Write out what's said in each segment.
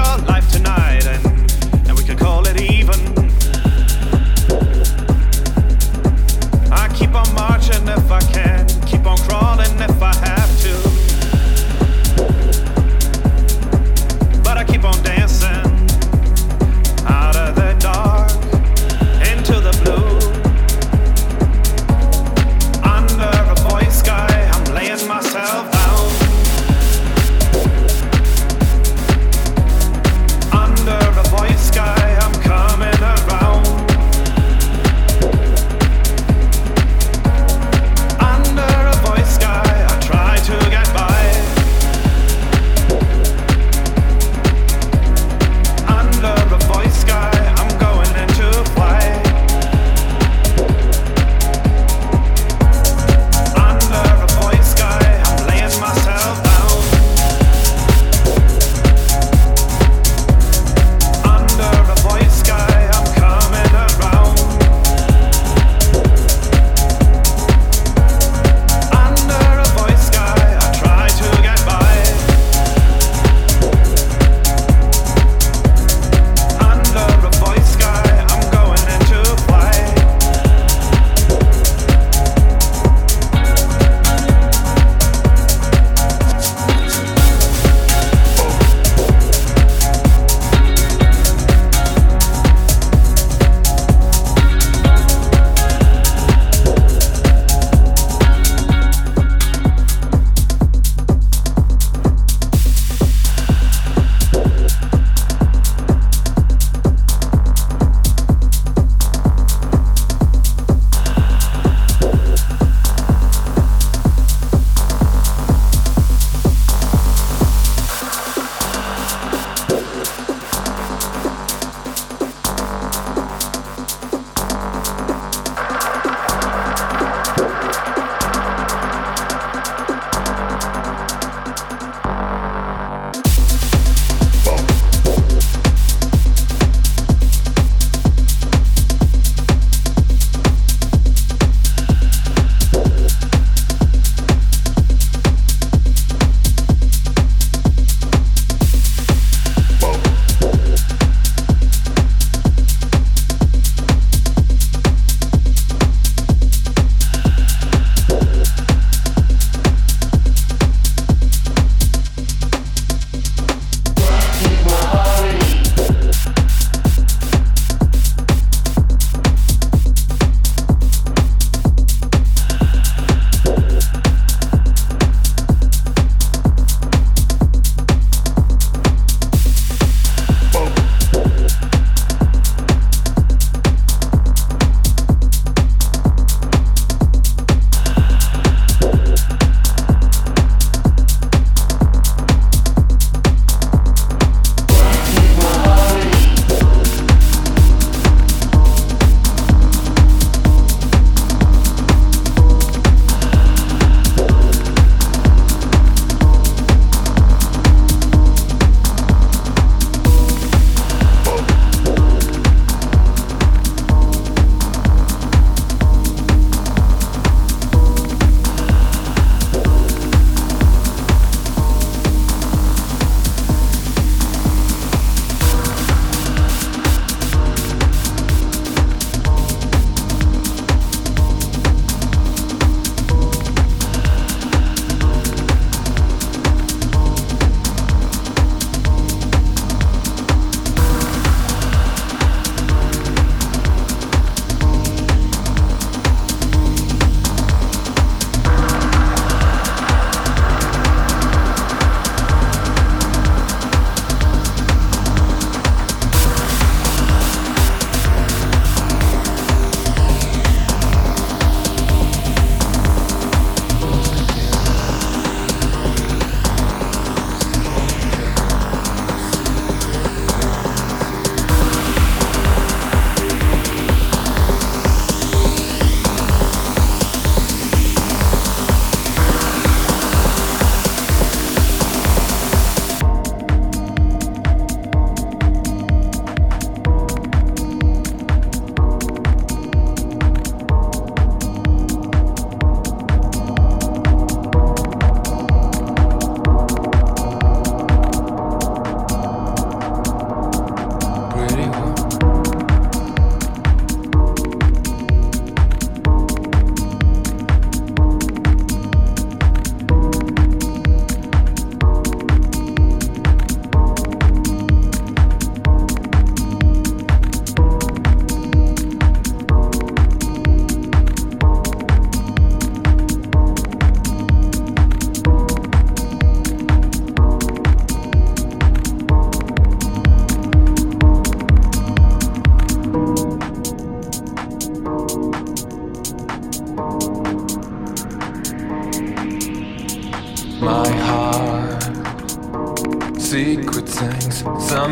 your life tonight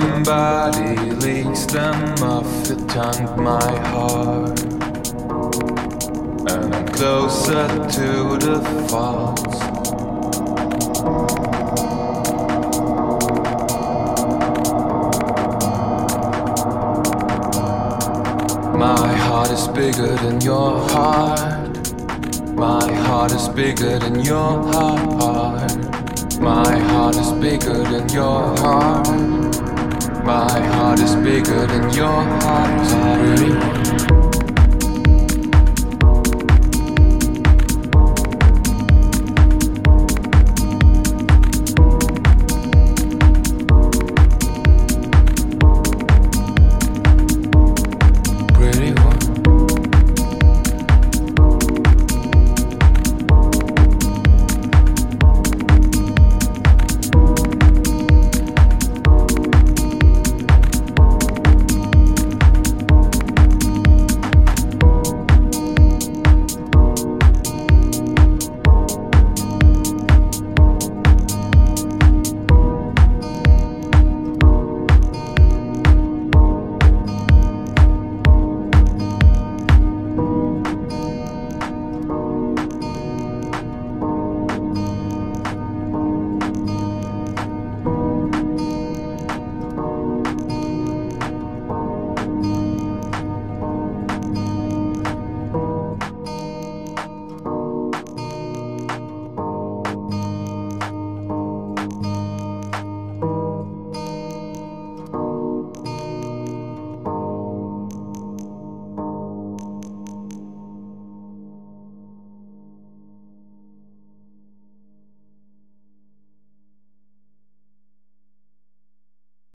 somebody leaks them off the tongue, my heart. And I'm closer to the falls. My heart is bigger than your heart. My heart is bigger than your heart. My heart is bigger than your heart. My heart is bigger than your heart.